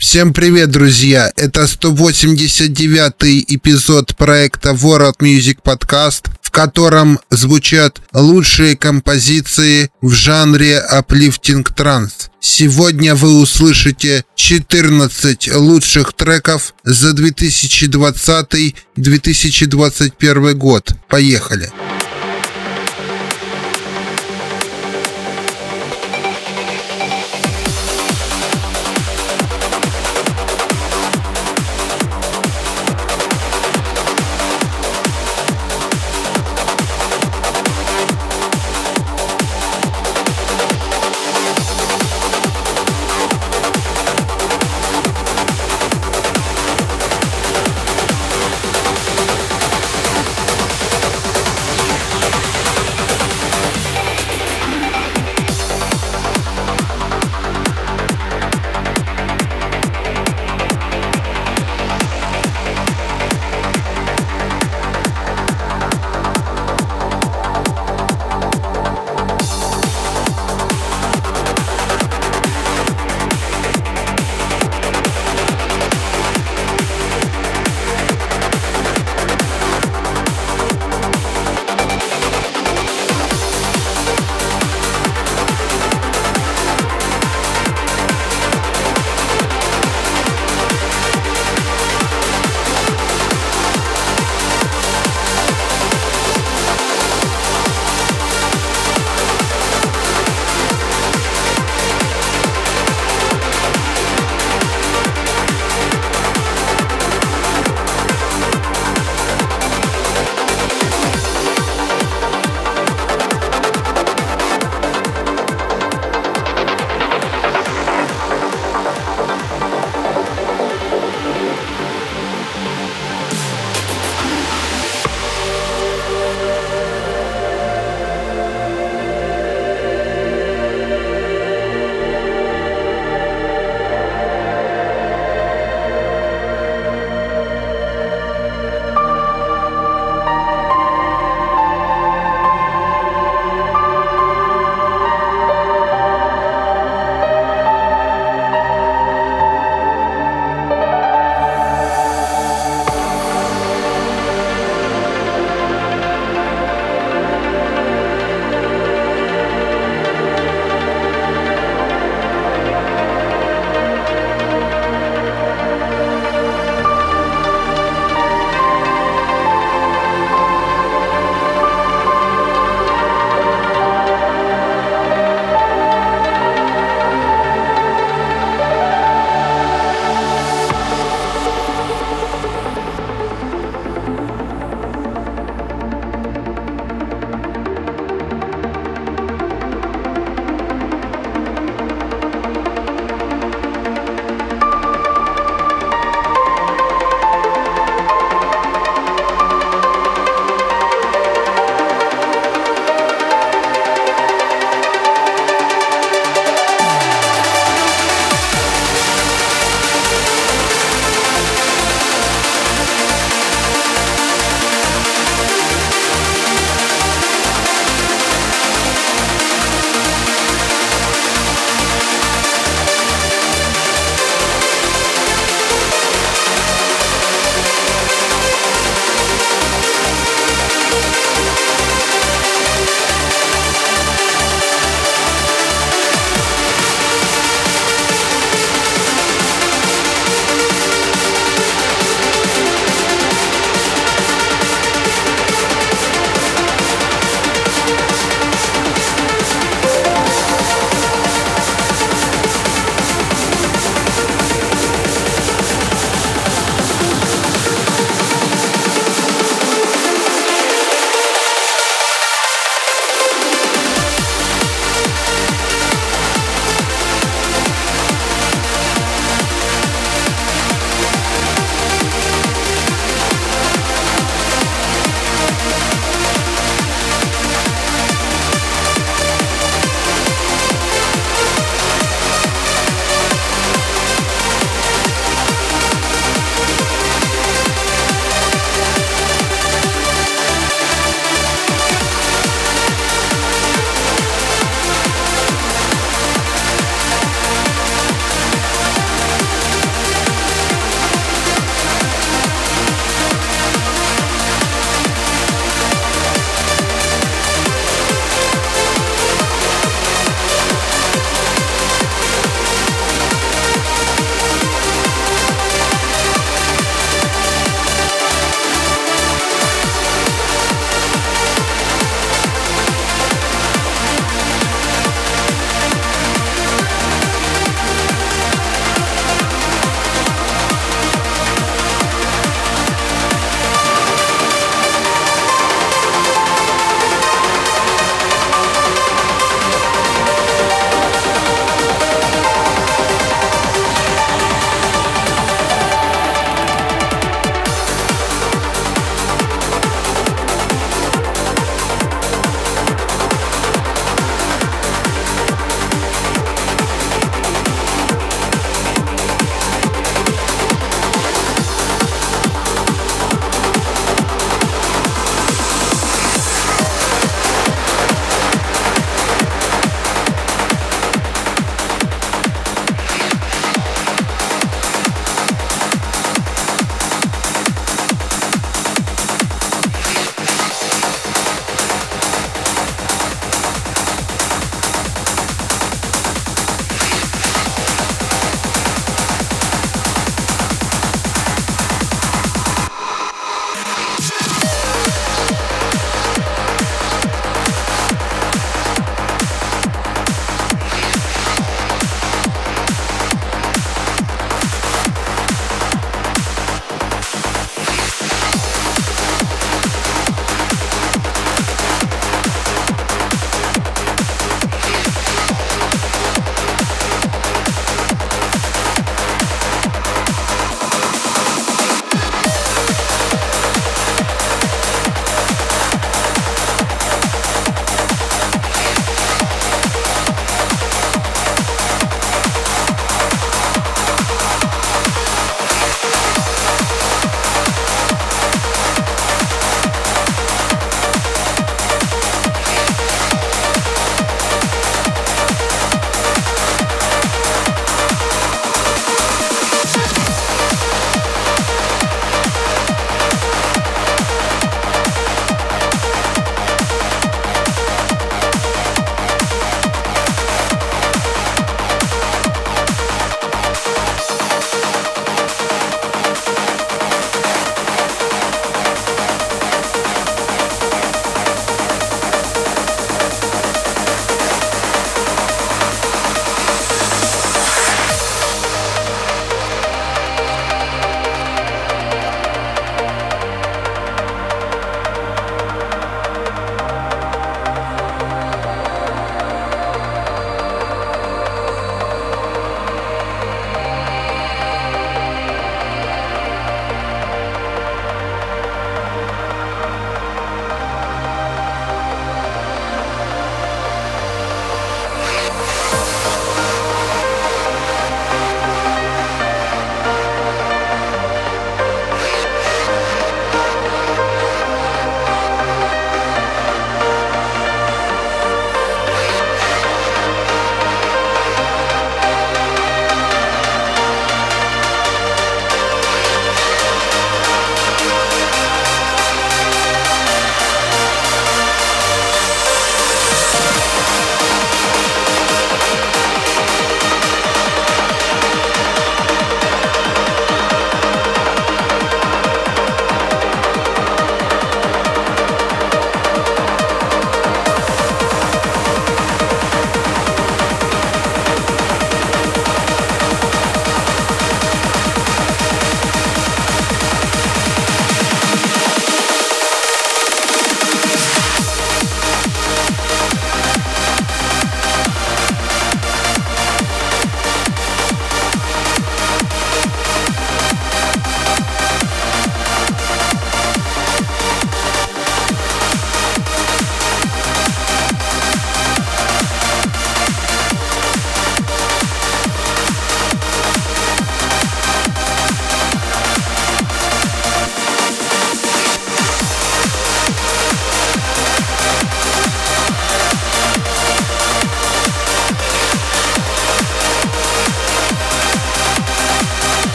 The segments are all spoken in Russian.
Всем привет, друзья! Это 189-й эпизод проекта World Music Podcast, в котором звучат лучшие композиции в жанре uplifting транс. Сегодня вы услышите 14 лучших треков за 2020-2021 год. Поехали! Поехали!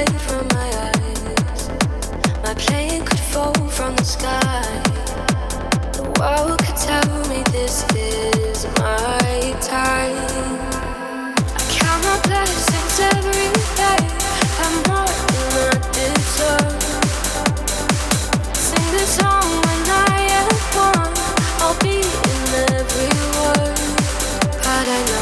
from my eyes. My plane could fall from the sky. The world could tell me this is my time. I count my blessings every day. I'm more than I deserve. Sing song when I am. I'll be in every word, but I know.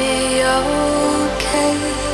be okay.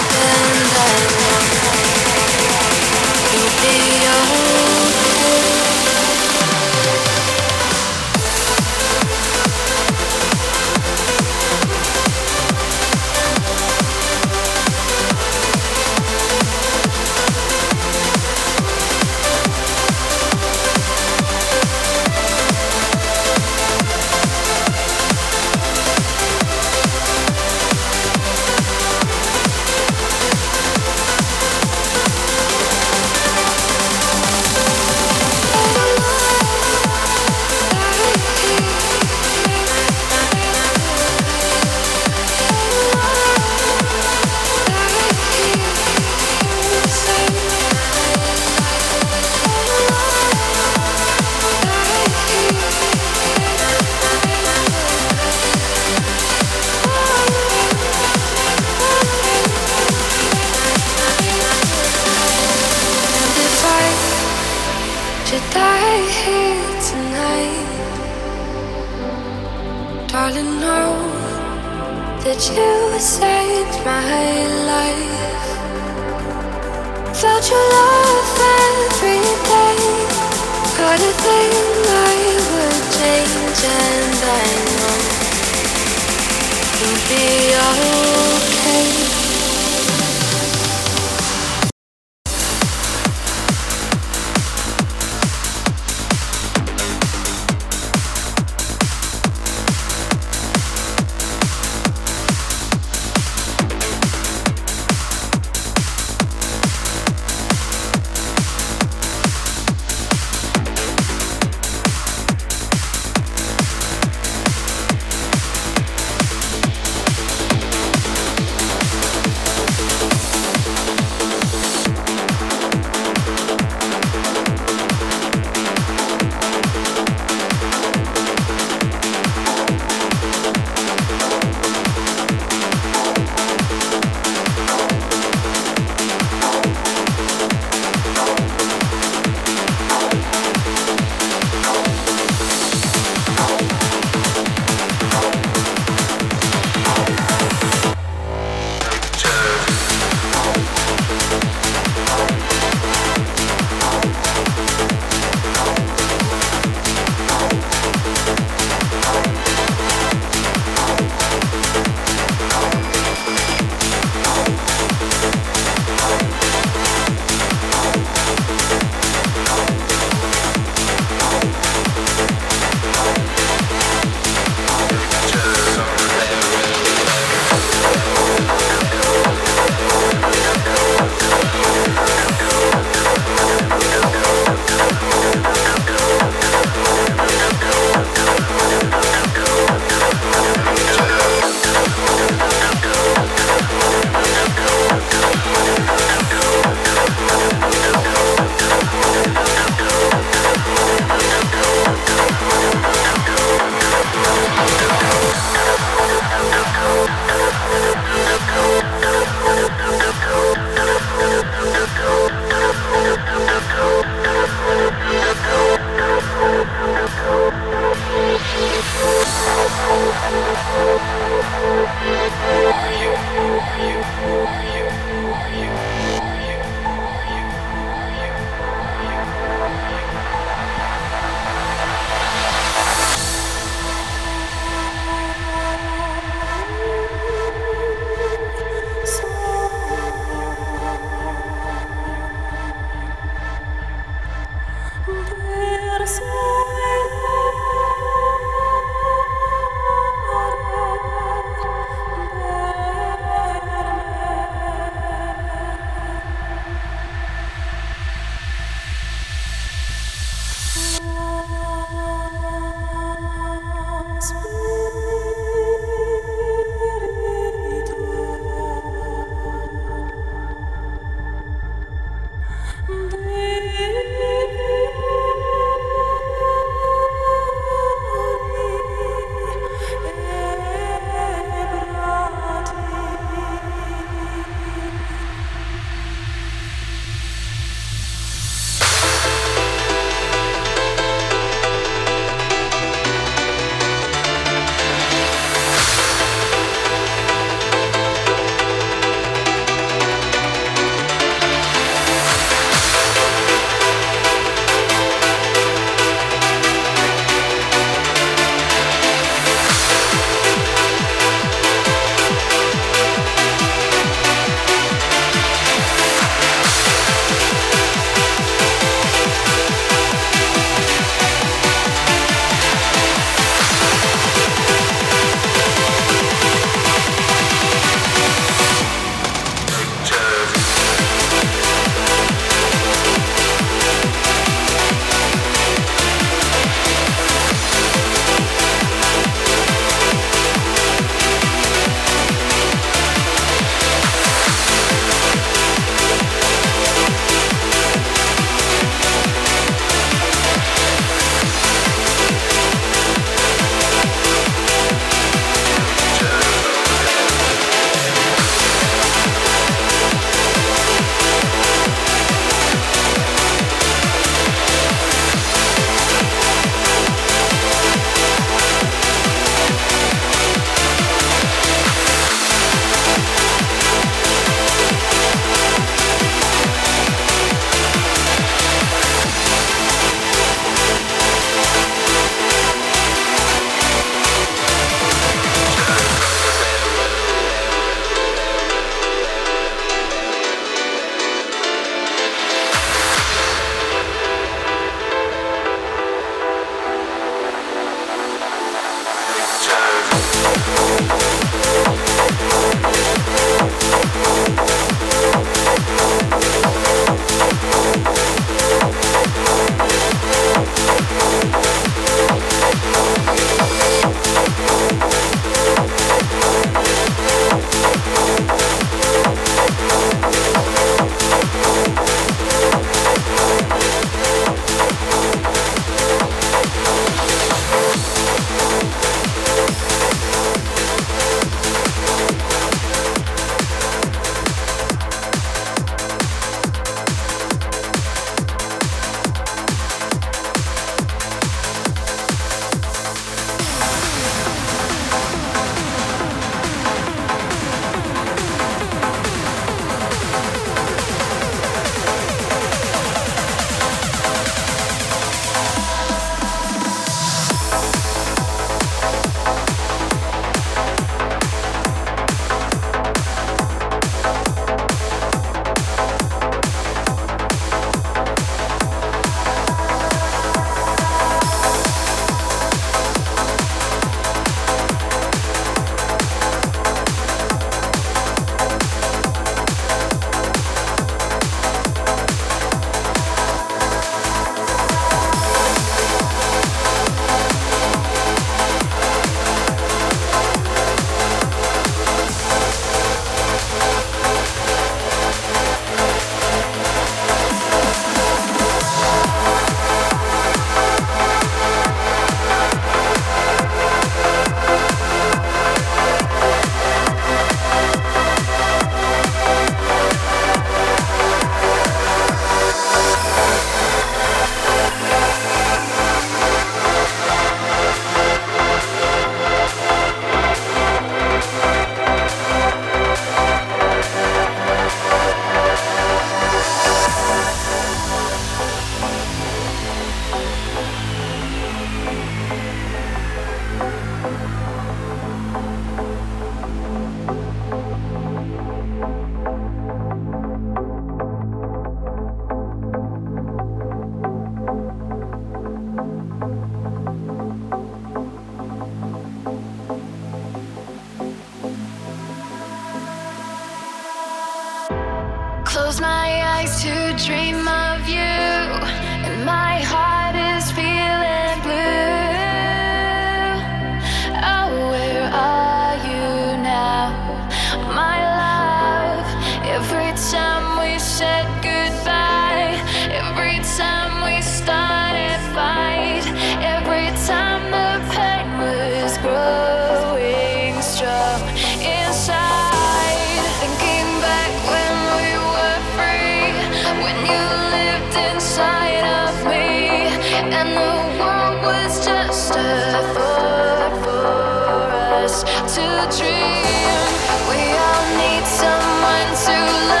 to dream. We all need someone to love.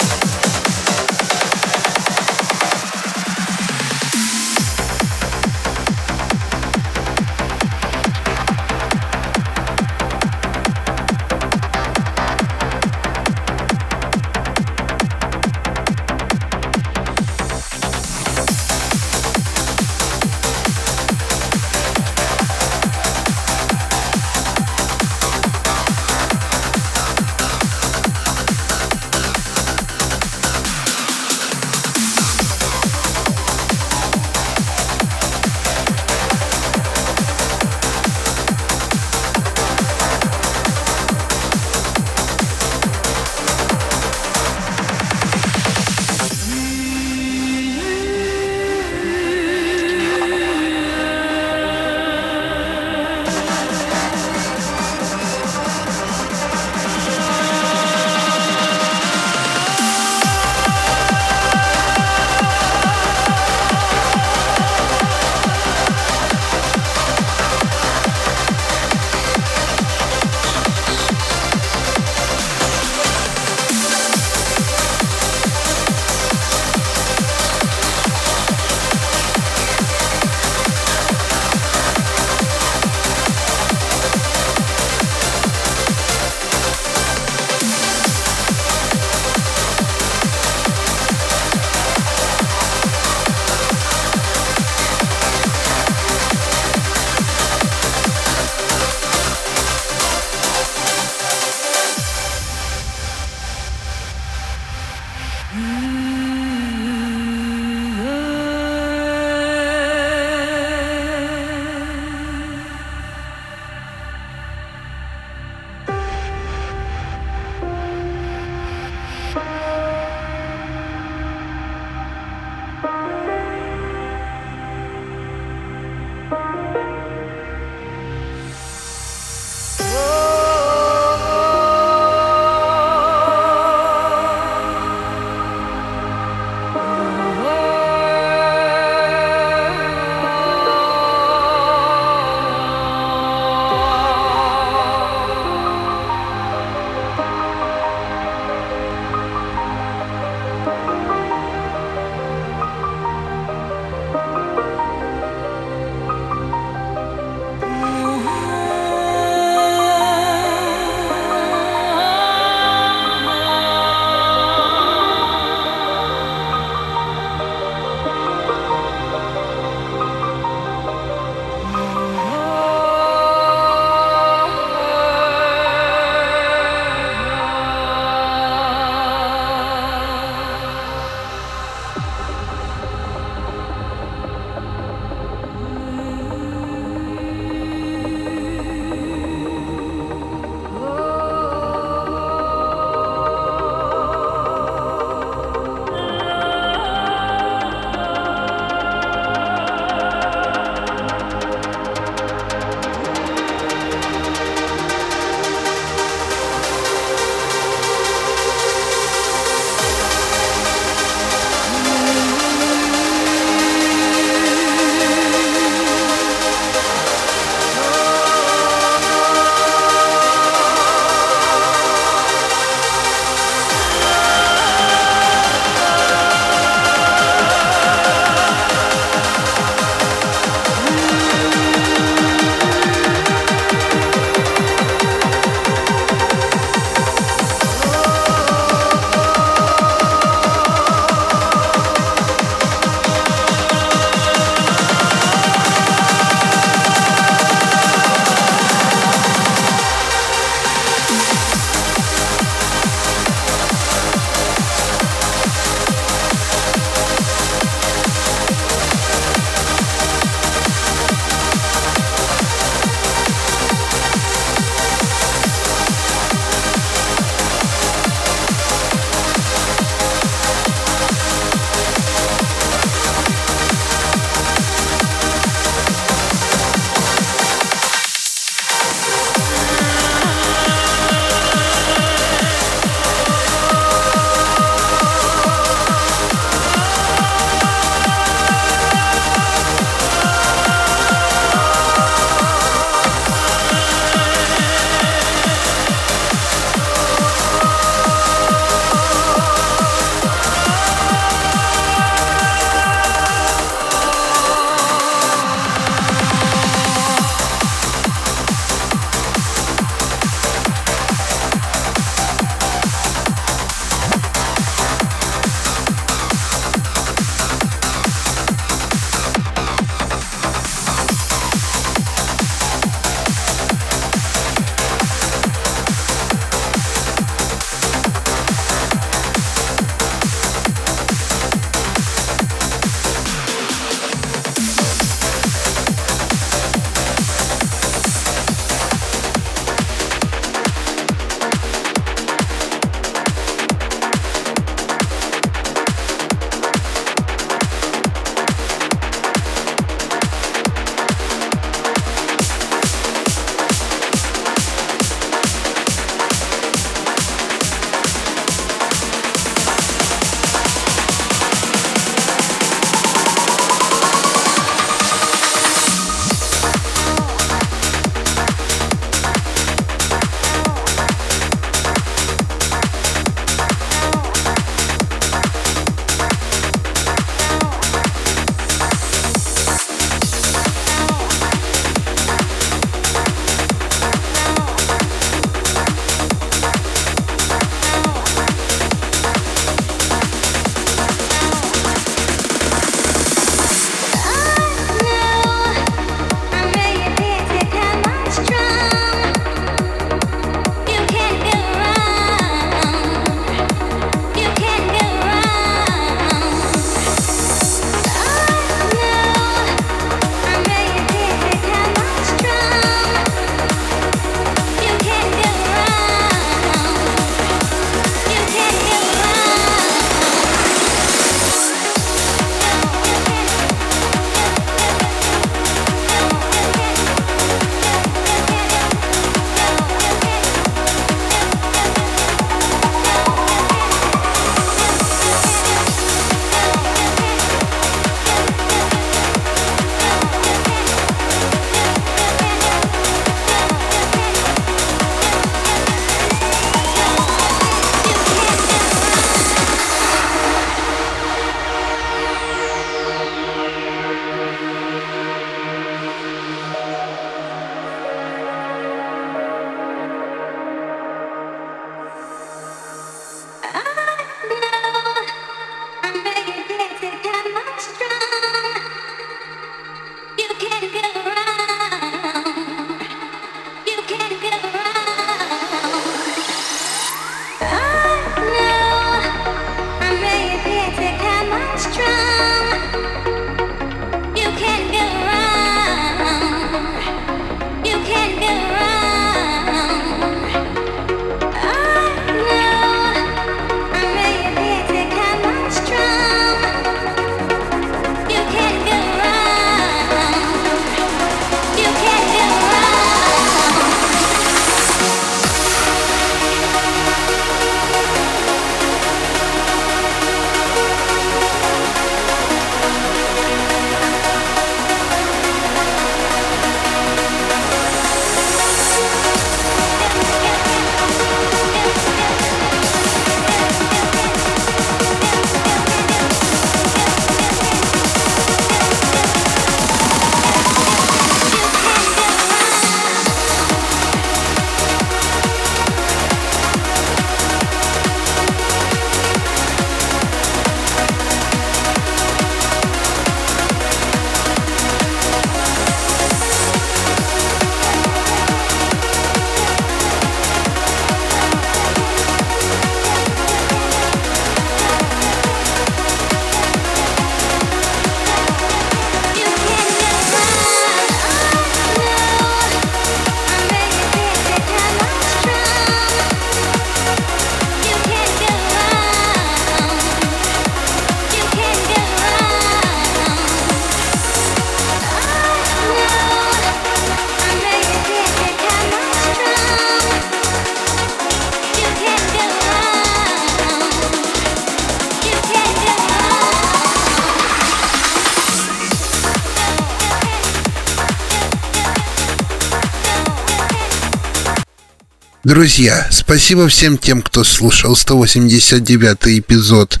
Друзья, спасибо всем тем, кто слушал 189 эпизод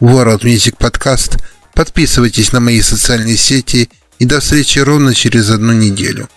World Music Podcast. Подписывайтесь на мои социальные сети и до встречи ровно через одну неделю.